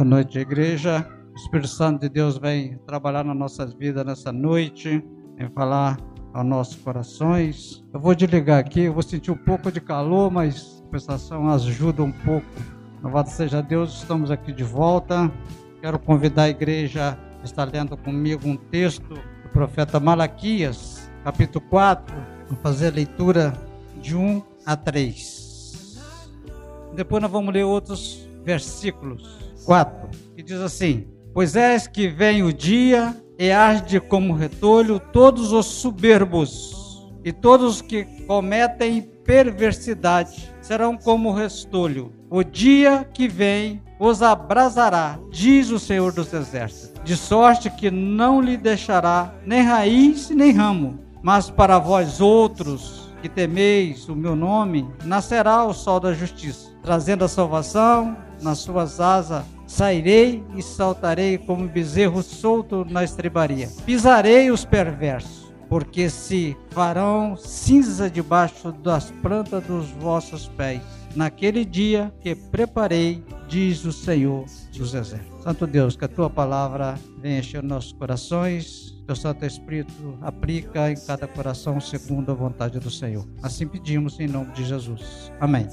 Boa noite, igreja. O Espírito Santo de Deus vem trabalhar nas nossas vidas nessa noite, vem falar aos nossos corações. Eu vou desligar aqui, eu vou sentir um pouco de calor, mas a prestação ajuda um pouco. Louvado seja Deus, estamos aqui de volta. Quero convidar a igreja a estar lendo comigo um texto do profeta Malaquias, capítulo 4. Vou fazer a leitura de 1 a 3. Depois nós vamos ler outros versículos. 4, que diz assim: Pois és que vem o dia e arde como retolho todos os soberbos e todos os que cometem perversidade serão como restolho. O dia que vem os abrasará, diz o Senhor dos Exércitos, de sorte que não lhe deixará nem raiz nem ramo. Mas para vós outros que temeis o meu nome, nascerá o sol da justiça, trazendo a salvação nas suas asas sairei e saltarei como bezerro solto na estrebaria. Pisarei os perversos, porque se farão cinza debaixo das plantas dos vossos pés. Naquele dia que preparei, diz o Senhor dos Exércitos. Santo Deus, que a tua palavra venha encher nossos corações, teu Santo Espírito aplica em cada coração segundo a vontade do Senhor. Assim pedimos em nome de Jesus. Amém.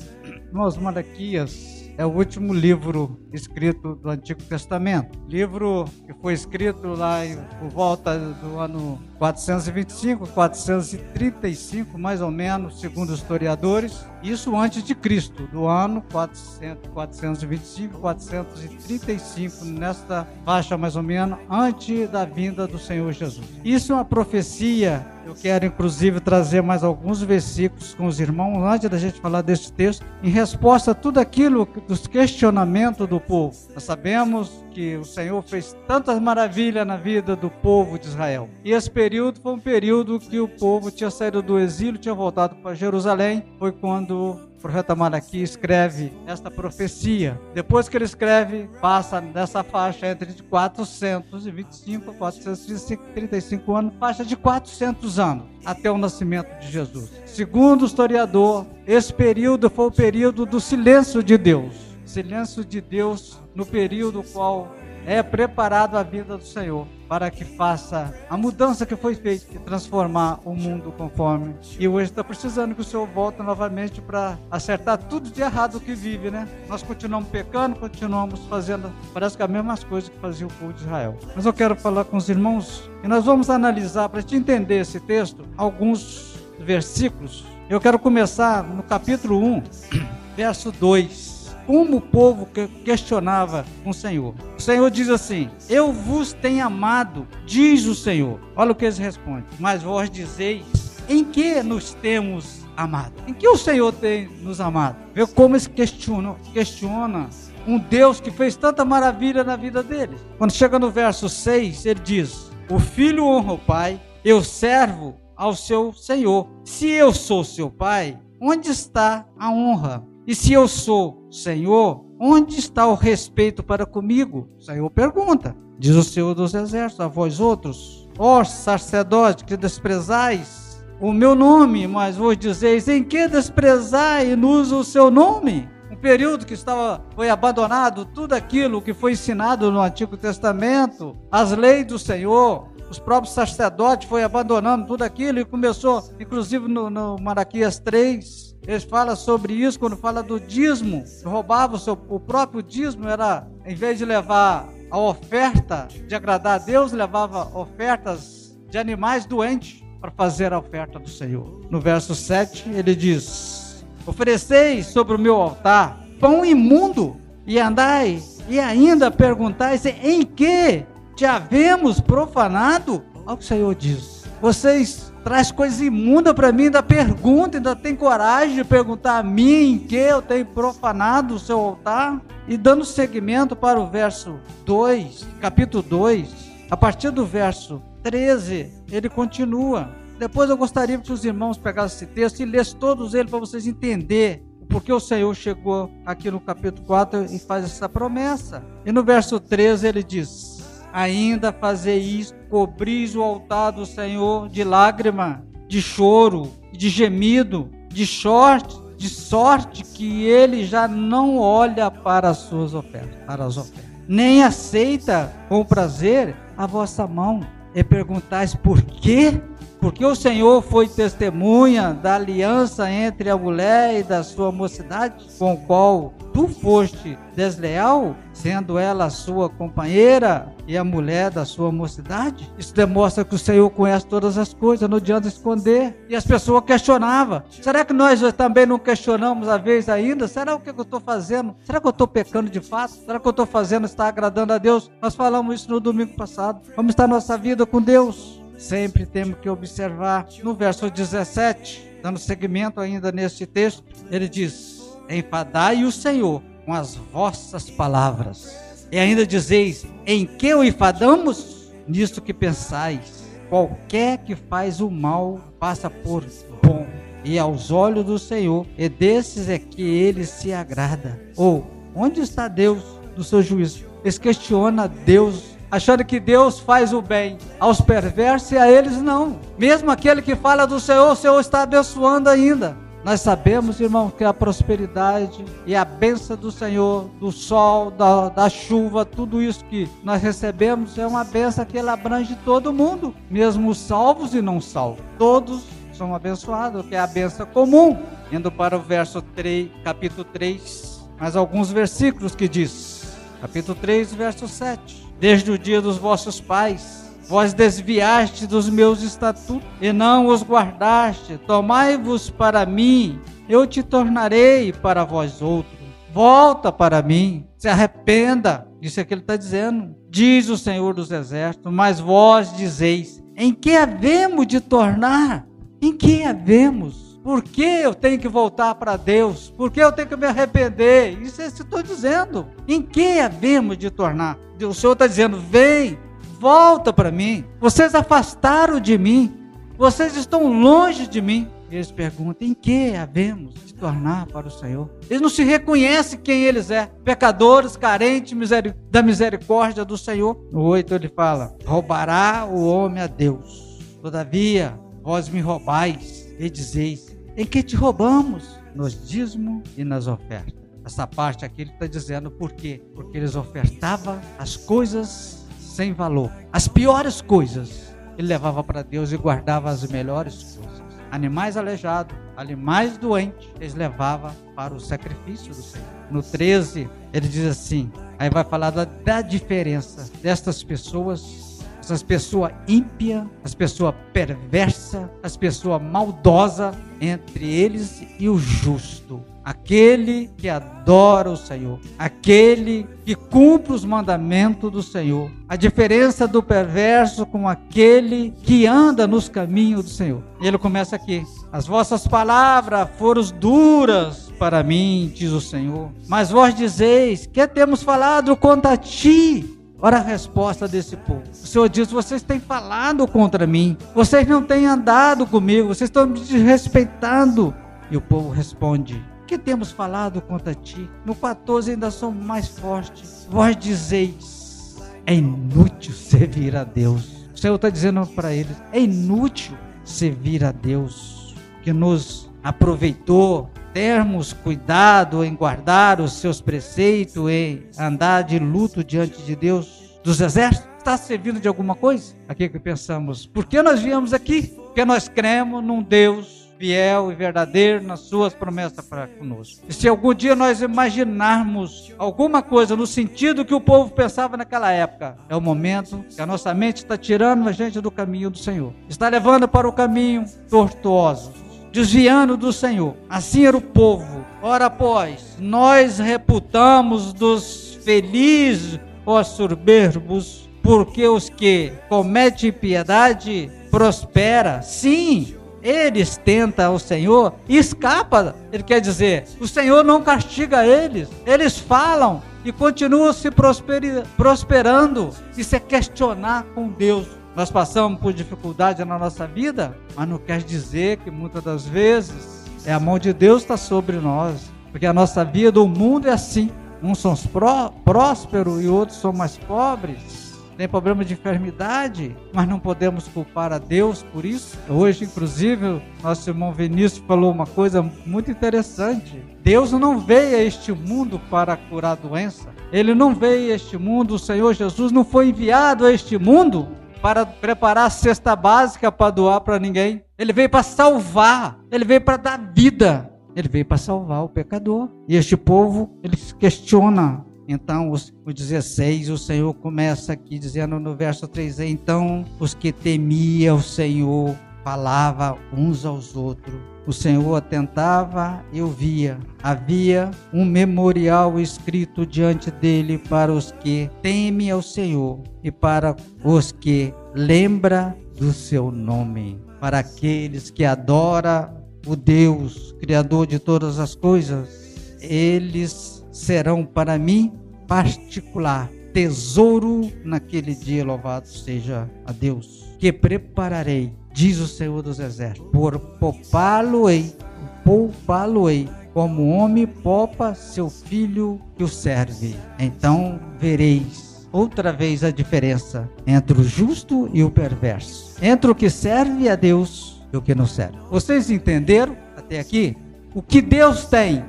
Nós, Malaquias é o último livro escrito do Antigo Testamento. Livro que foi escrito lá por volta do ano 425, 435, mais ou menos, segundo os historiadores. Isso antes de Cristo, do ano 400, 425, 435, nesta faixa mais ou menos, antes da vinda do Senhor Jesus. Isso é uma profecia eu quero, inclusive, trazer mais alguns versículos com os irmãos, antes da gente falar desse texto, em resposta a tudo aquilo dos questionamentos do povo. Nós sabemos que o Senhor fez tantas maravilhas na vida do povo de Israel. E esse período foi um período que o povo tinha saído do exílio, tinha voltado para Jerusalém. Foi quando o profeta Malaquias escreve esta profecia. Depois que ele escreve, passa nessa faixa entre 425 e 435 anos, faixa de 400 anos, até o nascimento de Jesus. Segundo o historiador, esse período foi o período do silêncio de Deus. Silêncio de Deus no período qual é preparado a vida do Senhor para que faça a mudança que foi feita e transformar o mundo conforme. E hoje está precisando que o Senhor volte novamente para acertar tudo de errado que vive, né? Nós continuamos pecando, continuamos fazendo, parece que as mesmas coisas que fazia o povo de Israel. Mas eu quero falar com os irmãos e nós vamos analisar, para te entender esse texto, alguns versículos. Eu quero começar no capítulo 1, verso 2 como o povo questionava com o Senhor. O Senhor diz assim: Eu vos tenho amado, diz o Senhor. Olha o que eles respondem. Mas vós dizeis: Em que nos temos amado? Em que o Senhor tem nos amado? Vê como eles questionam, questiona um Deus que fez tanta maravilha na vida deles. Quando chega no verso 6, ele diz: O filho honra o pai, eu servo ao seu Senhor. Se eu sou seu pai, onde está a honra? E se eu sou Senhor, onde está o respeito para comigo? O Senhor pergunta. Diz o Senhor dos Exércitos a vós outros, ó sacerdotes que desprezais o meu nome, mas vos dizeis, em que desprezai-nos o seu nome? Um período que estava, foi abandonado tudo aquilo que foi ensinado no Antigo Testamento, as leis do Senhor, os próprios sacerdotes foi abandonando tudo aquilo e começou, inclusive no, no Maraquias 3, eles falam sobre isso quando fala do dízimo. Roubava o, seu, o próprio dízimo, era, em vez de levar a oferta de agradar a Deus, levava ofertas de animais doentes para fazer a oferta do Senhor. No verso 7, ele diz: Ofereceis sobre o meu altar pão imundo e andai, e ainda perguntais em que te havemos profanado? Olha o que o Senhor diz. Vocês traz coisa imunda para mim, ainda pergunta, ainda tem coragem de perguntar a mim em que eu tenho profanado o seu altar? E dando seguimento para o verso 2, capítulo 2, a partir do verso 13, ele continua. Depois eu gostaria que os irmãos pegassem esse texto e lessem todos eles para vocês entenderem porque o Senhor chegou aqui no capítulo 4 e faz essa promessa. E no verso 13 ele diz: ainda fazer isso, cobris o altar do Senhor de lágrima, de choro, de gemido, de sorte, de sorte que ele já não olha para as suas ofertas, para as ofertas. nem aceita com prazer a vossa mão. E perguntais por quê? Porque o Senhor foi testemunha da aliança entre a mulher e da sua mocidade, com o qual tu foste desleal, sendo ela a sua companheira e a mulher da sua mocidade? Isso demonstra que o Senhor conhece todas as coisas, não adianta esconder. E as pessoas questionavam: será que nós também não questionamos a vez ainda? Será o que eu estou fazendo? Será que eu estou pecando de fato? Será que eu estou fazendo está agradando a Deus? Nós falamos isso no domingo passado. Como está a nossa vida com Deus? Sempre temos que observar. No verso 17, dando seguimento ainda neste texto, ele diz: Enfadai o Senhor com as vossas palavras. E ainda dizeis: Em que o enfadamos? Nisto que pensais. Qualquer que faz o mal passa por bom. E aos olhos do Senhor, e desses é que ele se agrada. Ou, onde está Deus do seu juízo? Eles questionam Deus achando que Deus faz o bem aos perversos e a eles não. Mesmo aquele que fala do Senhor, o Senhor está abençoando ainda. Nós sabemos, irmão, que a prosperidade e a bênção do Senhor, do sol, da, da chuva, tudo isso que nós recebemos é uma bênção que ela abrange todo mundo, mesmo os salvos e não salvos. Todos são abençoados, que é a bênção comum. Indo para o verso 3, capítulo 3, mais alguns versículos que diz, capítulo 3, verso 7 desde o dia dos vossos pais. Vós desviaste dos meus estatutos e não os guardaste. Tomai-vos para mim, eu te tornarei para vós outros. Volta para mim, se arrependa. Isso é que ele está dizendo. Diz o Senhor dos Exércitos, mas vós dizeis: em que havemos de tornar? Em que havemos? Por que eu tenho que voltar para Deus? Por que eu tenho que me arrepender? Isso é que estou dizendo. Em que havemos de tornar? O Senhor está dizendo: vem, volta para mim. Vocês afastaram de mim. Vocês estão longe de mim. Eles perguntam: em que havemos de tornar para o Senhor? Eles não se reconhecem quem eles é. Pecadores, carentes miseri da misericórdia do Senhor. No 8 ele fala: roubará o homem a Deus. Todavia, vós me roubais e dizeis: em que te roubamos nos dízimos e nas ofertas. Essa parte aqui ele está dizendo por quê? Porque eles ofertavam as coisas sem valor, as piores coisas. Ele levava para Deus e guardava as melhores coisas. Animais aleijados, animais doentes, eles levavam para o sacrifício do Senhor. No 13, ele diz assim: aí vai falar da, da diferença destas pessoas essas pessoas ímpia, as pessoas perversa, as pessoas maldosa entre eles e o justo, aquele que adora o Senhor, aquele que cumpre os mandamentos do Senhor. A diferença do perverso com aquele que anda nos caminhos do Senhor. Ele começa aqui: As vossas palavras foram duras para mim, diz o Senhor, mas vós dizeis: Que temos falado contra ti? Olha a resposta desse povo. O Senhor diz: Vocês têm falado contra mim, vocês não têm andado comigo, vocês estão me desrespeitando. E o povo responde: Que temos falado contra ti? No 14 ainda somos mais fortes. Vós dizeis: É inútil servir a Deus. O Senhor está dizendo para eles: É inútil servir a Deus, que nos aproveitou, termos cuidado em guardar os seus preceitos, em andar de luto diante de Deus dos exércitos? Está servindo de alguma coisa? Aqui que pensamos, por que nós viemos aqui? Porque nós cremos num Deus fiel e verdadeiro nas suas promessas para conosco. E se algum dia nós imaginarmos alguma coisa no sentido que o povo pensava naquela época, é o momento que a nossa mente está tirando a gente do caminho do Senhor, está levando para o caminho tortuoso, desviando do Senhor. Assim era o povo. Ora, pois, nós reputamos dos felizes os soberbos, porque os que cometem piedade prospera. Sim, eles tentam o Senhor e escapa. Ele quer dizer, o Senhor não castiga eles. Eles falam e continuam se prosperando. Isso é questionar com Deus nós passamos por dificuldade na nossa vida, mas não quer dizer que muitas das vezes é a mão de Deus está sobre nós, porque a nossa vida, o mundo é assim. Uns são pró prósperos e outros são mais pobres. tem problema de enfermidade, mas não podemos culpar a Deus por isso. Hoje, inclusive, nosso irmão Vinícius falou uma coisa muito interessante. Deus não veio a este mundo para curar doença. Ele não veio a este mundo, o Senhor Jesus não foi enviado a este mundo para preparar a cesta básica para doar para ninguém. Ele veio para salvar, ele veio para dar vida. Ele veio para salvar o pecador. E este povo, ele questiona. Então, os, o 16, o Senhor começa aqui dizendo no verso 3: Então os que temiam o Senhor falava uns aos outros. O Senhor atentava e ouvia. Havia um memorial escrito diante dele para os que temem ao Senhor e para os que lembra do seu nome, para aqueles que adoram o Deus, Criador de todas as coisas, eles serão para mim particular, tesouro naquele dia, louvado seja a Deus, que prepararei, diz o Senhor dos Exércitos, por poupá-lo-ei, poupá-lo-ei, como homem poupa seu filho que o serve. Então vereis outra vez a diferença entre o justo e o perverso, entre o que serve a Deus do que não serve. Vocês entenderam até aqui? O que Deus tem?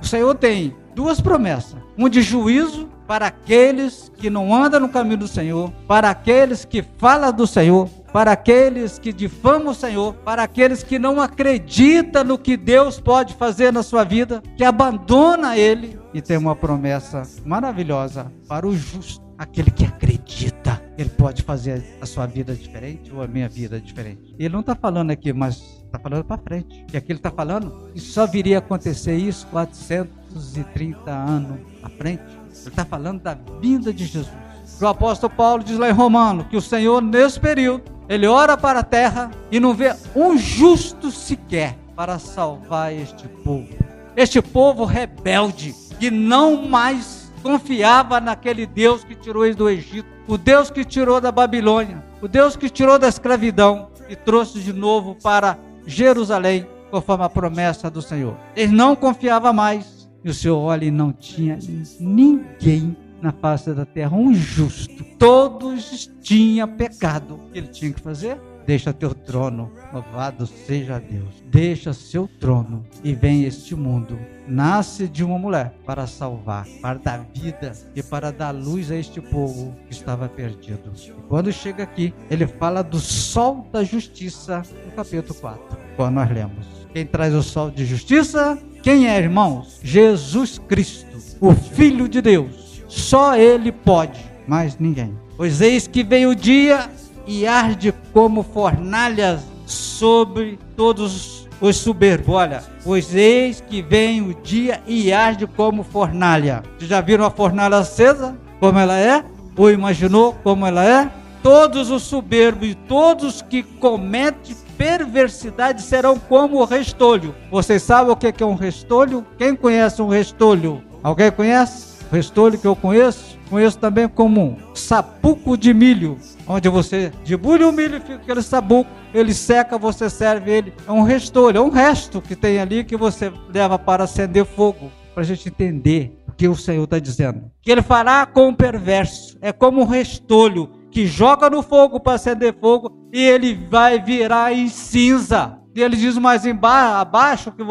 O Senhor tem duas promessas: um de juízo para aqueles que não andam no caminho do Senhor, para aqueles que falam do Senhor, para aqueles que difamam o Senhor, para aqueles que não acreditam no que Deus pode fazer na sua vida, que abandona Ele, e tem uma promessa maravilhosa para o justo, aquele que acredita ele pode fazer a sua vida diferente ou a minha vida diferente. Ele não está falando aqui, mas está falando para frente. E aqui ele está falando que só viria acontecer isso 430 anos à frente. Ele está falando da vinda de Jesus. O apóstolo Paulo diz lá em Romano que o Senhor, nesse período, ele ora para a terra e não vê um justo sequer para salvar este povo. Este povo rebelde que não mais confiava naquele Deus que tirou eles do Egito o Deus que tirou da Babilônia, o Deus que tirou da escravidão e trouxe de novo para Jerusalém, conforme a promessa do Senhor. Ele não confiava mais. E o Senhor olha e não tinha ninguém na face da terra, um justo. Todos tinham pecado. O que ele tinha que fazer? Deixa teu trono, louvado seja Deus. Deixa seu trono e vem este mundo. Nasce de uma mulher para salvar, para dar vida e para dar luz a este povo que estava perdido. E quando chega aqui, ele fala do sol da justiça no capítulo 4, quando nós lemos. Quem traz o sol de justiça? Quem é, irmãos? Jesus Cristo, o Filho de Deus. Só ele pode, mais ninguém. Pois eis que vem o dia e arde como fornalhas sobre todos os soberbos. Olha, pois eis que vem o dia e arde como fornalha. Vocês já viram a fornalha acesa? Como ela é? Ou imaginou como ela é? Todos os soberbos e todos que cometem perversidade serão como o restolho. Vocês sabem o que é um restolho? Quem conhece um restolho? Alguém conhece? O restolho que eu conheço? Conheço também como um sapuco de milho onde você debulha o milho e fica aquele sabuco, ele seca, você serve ele. É um restolho, é um resto que tem ali que você leva para acender fogo, para a gente entender o que o Senhor está dizendo. Que ele fará com o perverso, é como um restolho que joga no fogo para acender fogo e ele vai virar em cinza. E ele diz mais embaixo, abaixo, que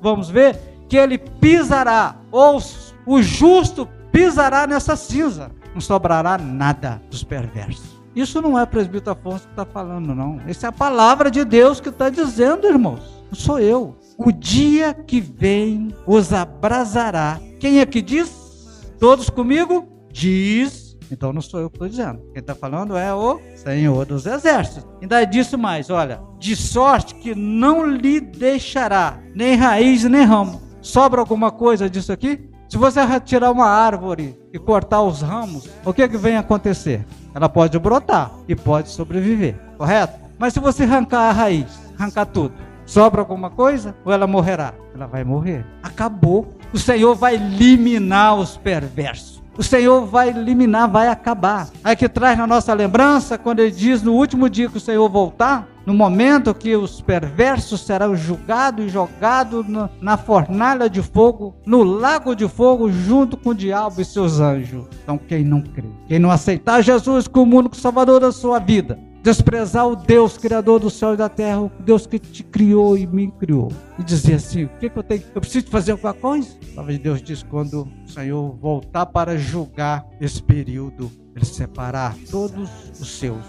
vamos ver, que ele pisará, ou o justo pisará nessa cinza, não sobrará nada dos perversos. Isso não é presbítero Afonso que está falando, não. Essa é a palavra de Deus que está dizendo, irmãos. Não sou eu. O dia que vem os abrasará. Quem é que diz? Todos comigo? Diz. Então não sou eu que estou dizendo. Quem está falando é o Senhor dos Exércitos. Ainda disse mais: olha, de sorte que não lhe deixará nem raiz nem ramo. Sobra alguma coisa disso aqui? Se você retirar uma árvore e cortar os ramos, o que, que vem acontecer? Ela pode brotar e pode sobreviver, correto? Mas se você arrancar a raiz, arrancar tudo, sobra alguma coisa ou ela morrerá? Ela vai morrer. Acabou. O Senhor vai eliminar os perversos. O Senhor vai eliminar, vai acabar. Aí que traz na nossa lembrança, quando ele diz no último dia que o Senhor voltar, no momento que os perversos serão julgados e jogados na fornalha de fogo, no lago de fogo, junto com o diabo e seus anjos. Então, quem não crê, quem não aceitar Jesus como único salvador da sua vida, desprezar o Deus criador do céu e da terra, o Deus que te criou e me criou, e dizer assim: o que, que eu tenho? Eu preciso fazer alguma coisa? A palavra de Deus diz: quando o Senhor voltar para julgar esse período, ele separar todos os seus,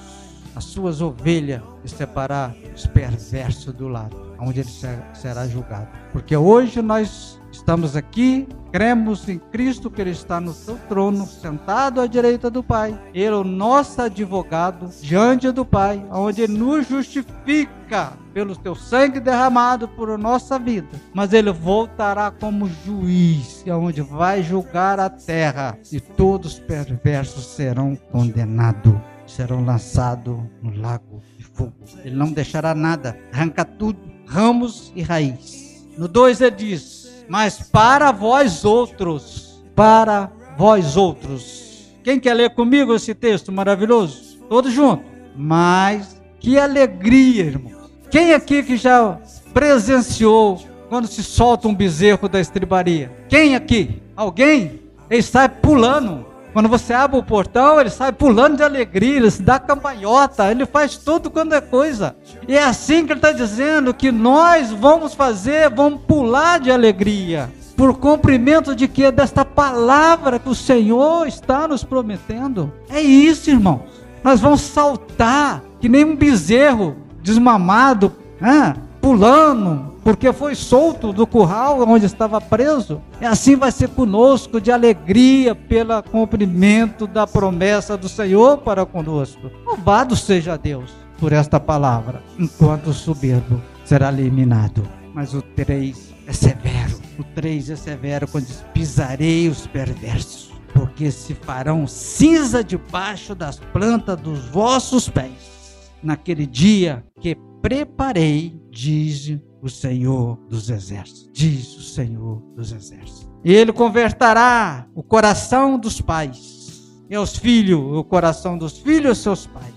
as suas ovelhas, e separar os perversos do lado, onde ele será julgado. Porque hoje nós Estamos aqui, cremos em Cristo que Ele está no seu trono, sentado à direita do Pai. Ele é o nosso advogado diante do Pai, onde Ele nos justifica pelo seu sangue derramado por nossa vida. Mas Ele voltará como juiz, onde vai julgar a terra, e todos os perversos serão condenados, serão lançados no lago de fogo. Ele não deixará nada, arranca tudo, ramos e raiz. No 2 ele diz: mas para vós outros, para vós outros. Quem quer ler comigo esse texto maravilhoso? Todos juntos. Mas que alegria, irmãos. Quem aqui que já presenciou quando se solta um bezerro da estribaria? Quem aqui? Alguém? Ele pulando. Quando você abre o portão, ele sai pulando de alegria, ele se dá campanhota, ele faz tudo quando é coisa. E é assim que ele está dizendo que nós vamos fazer, vamos pular de alegria. Por cumprimento de que? Desta palavra que o Senhor está nos prometendo. É isso, irmãos. Nós vamos saltar, que nem um bezerro desmamado, né? pulando, porque foi solto do curral onde estava preso. E assim vai ser conosco, de alegria pelo cumprimento da promessa do Senhor para conosco. Louvado seja Deus por esta palavra, enquanto o soberbo será eliminado. Mas o 3 é severo. O 3 é severo quando diz: pisarei os perversos, porque se farão cinza debaixo das plantas dos vossos pés. Naquele dia que preparei, diz o Senhor dos Exércitos. Diz o Senhor dos Exércitos. E ele converterá o coração dos pais e os filhos, o coração dos filhos seus pais.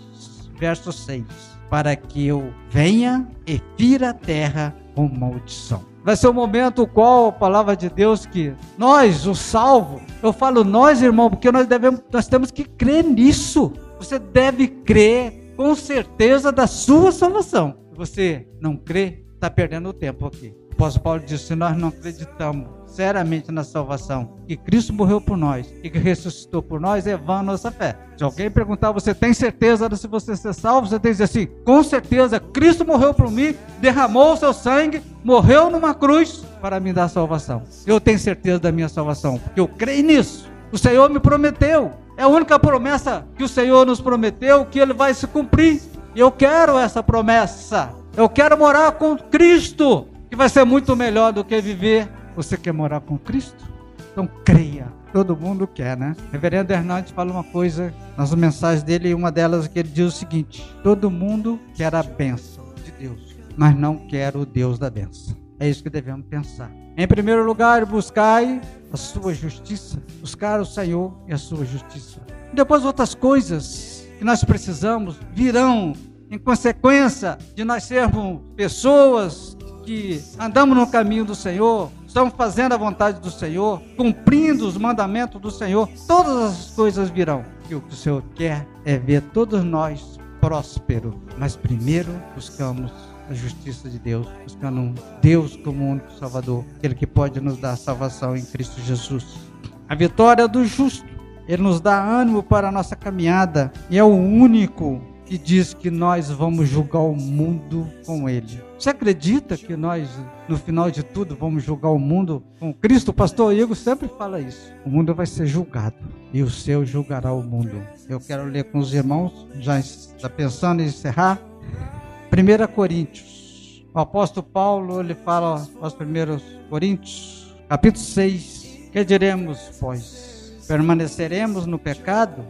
Verso 6. Para que eu venha e fira a terra com maldição. Vai ser o momento qual a palavra de Deus que nós, o salvo, eu falo nós, irmão, porque nós devemos, nós temos que crer nisso. Você deve crer com certeza da sua salvação. Se você não crê, está perdendo tempo aqui. O apóstolo Paulo disse: se nós não acreditamos seriamente na salvação, que Cristo morreu por nós e que ressuscitou por nós, é vã a nossa fé. Se alguém perguntar, você tem certeza de se você ser salvo? Você tem que dizer assim: com certeza, Cristo morreu por mim, derramou o seu sangue, morreu numa cruz para me dar salvação. Eu tenho certeza da minha salvação, porque eu creio nisso. O Senhor me prometeu. É a única promessa que o Senhor nos prometeu que ele vai se cumprir. Eu quero essa promessa. Eu quero morar com Cristo, que vai ser muito melhor do que viver. Você quer morar com Cristo? Então creia. Todo mundo quer, né? Reverendo Hernandes fala uma coisa nas mensagens dele, uma delas que ele diz o seguinte: todo mundo quer a bênção de Deus, mas não quer o Deus da bênção. É isso que devemos pensar. Em primeiro lugar, buscai a sua justiça, buscar o Senhor e a sua justiça. Depois outras coisas que nós precisamos virão em consequência de nós sermos pessoas que andamos no caminho do Senhor, estamos fazendo a vontade do Senhor, cumprindo os mandamentos do Senhor, todas as coisas virão. E o que o Senhor quer é ver todos nós prósperos, mas primeiro buscamos a justiça de Deus, buscando um Deus como único Salvador, aquele que pode nos dar salvação em Cristo Jesus. A vitória do justo, ele nos dá ânimo para a nossa caminhada e é o único que diz que nós vamos julgar o mundo com ele. Você acredita que nós, no final de tudo, vamos julgar o mundo com Cristo? O pastor Igor sempre fala isso. O mundo vai ser julgado e o seu julgará o mundo. Eu quero ler com os irmãos, já pensando em encerrar. 1 Coríntios. O apóstolo Paulo, ele fala aos primeiros Coríntios, capítulo 6. Que diremos, pois? Permaneceremos no pecado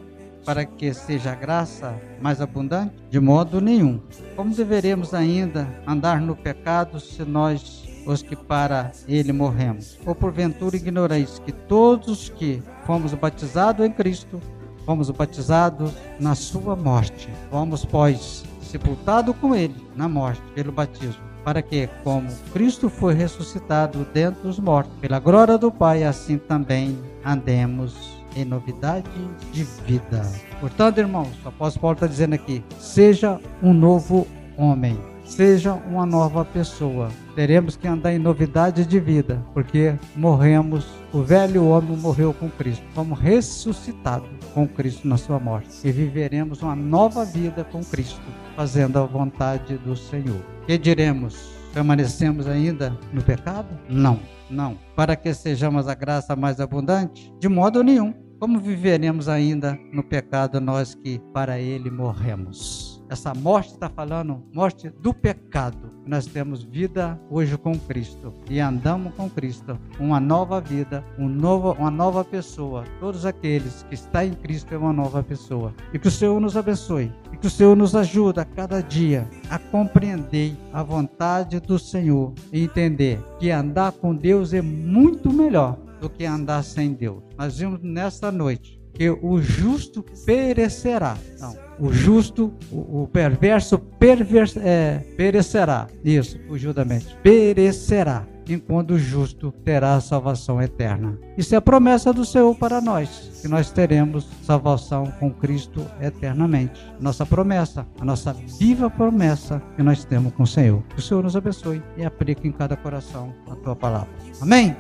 para que seja a graça mais abundante? De modo nenhum. Como deveremos ainda andar no pecado se nós, os que para ele morremos? Ou porventura ignorais que todos que fomos batizados em Cristo, fomos batizados na sua morte? Vamos, pois, sepultado com ele na morte pelo batismo, para que, como Cristo foi ressuscitado dentre os mortos, pela glória do Pai, assim também andemos em novidade de vida. Portanto, irmãos, o apóstolo Paulo está dizendo aqui: seja um novo homem, seja uma nova pessoa. Teremos que andar em novidade de vida, porque morremos, o velho homem morreu com Cristo, fomos ressuscitados com Cristo na sua morte e viveremos uma nova vida com Cristo, fazendo a vontade do Senhor. Que diremos? Permanecemos ainda no pecado? Não, não. Para que sejamos a graça mais abundante? De modo nenhum. Como viveremos ainda no pecado nós que para ele morremos? Essa morte está falando morte do pecado. Nós temos vida hoje com Cristo e andamos com Cristo, uma nova vida, um novo, uma nova pessoa. Todos aqueles que estão em Cristo é uma nova pessoa. E que o Senhor nos abençoe e que o Senhor nos ajude a cada dia a compreender a vontade do Senhor e entender que andar com Deus é muito melhor do que andar sem Deus. Nós vimos nesta noite que o justo perecerá. Não o justo, o, o perverso perver, é, perecerá. Isso, fugiu da mente. Perecerá, enquanto o justo terá a salvação eterna. Isso é a promessa do Senhor para nós, que nós teremos salvação com Cristo eternamente. Nossa promessa, a nossa viva promessa que nós temos com o Senhor. Que o Senhor nos abençoe e aplique em cada coração a tua palavra. Amém?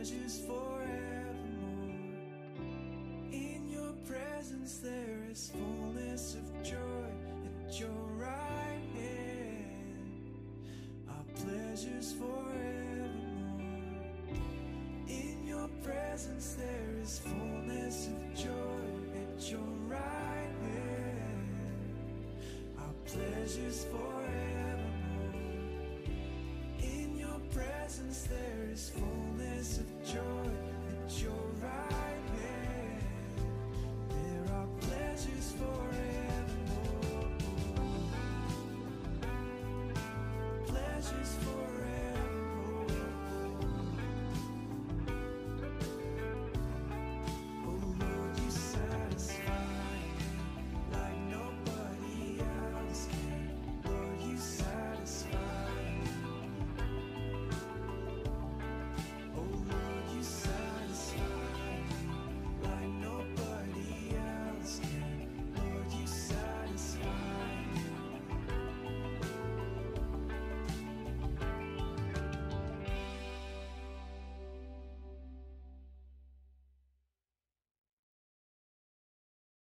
treasures forevermore. In your presence there is fullness of joy. At your right hand Our pleasures forevermore. In your presence there is fullness of joy. At your right hand Our pleasures forevermore. In your presence there is fullness just for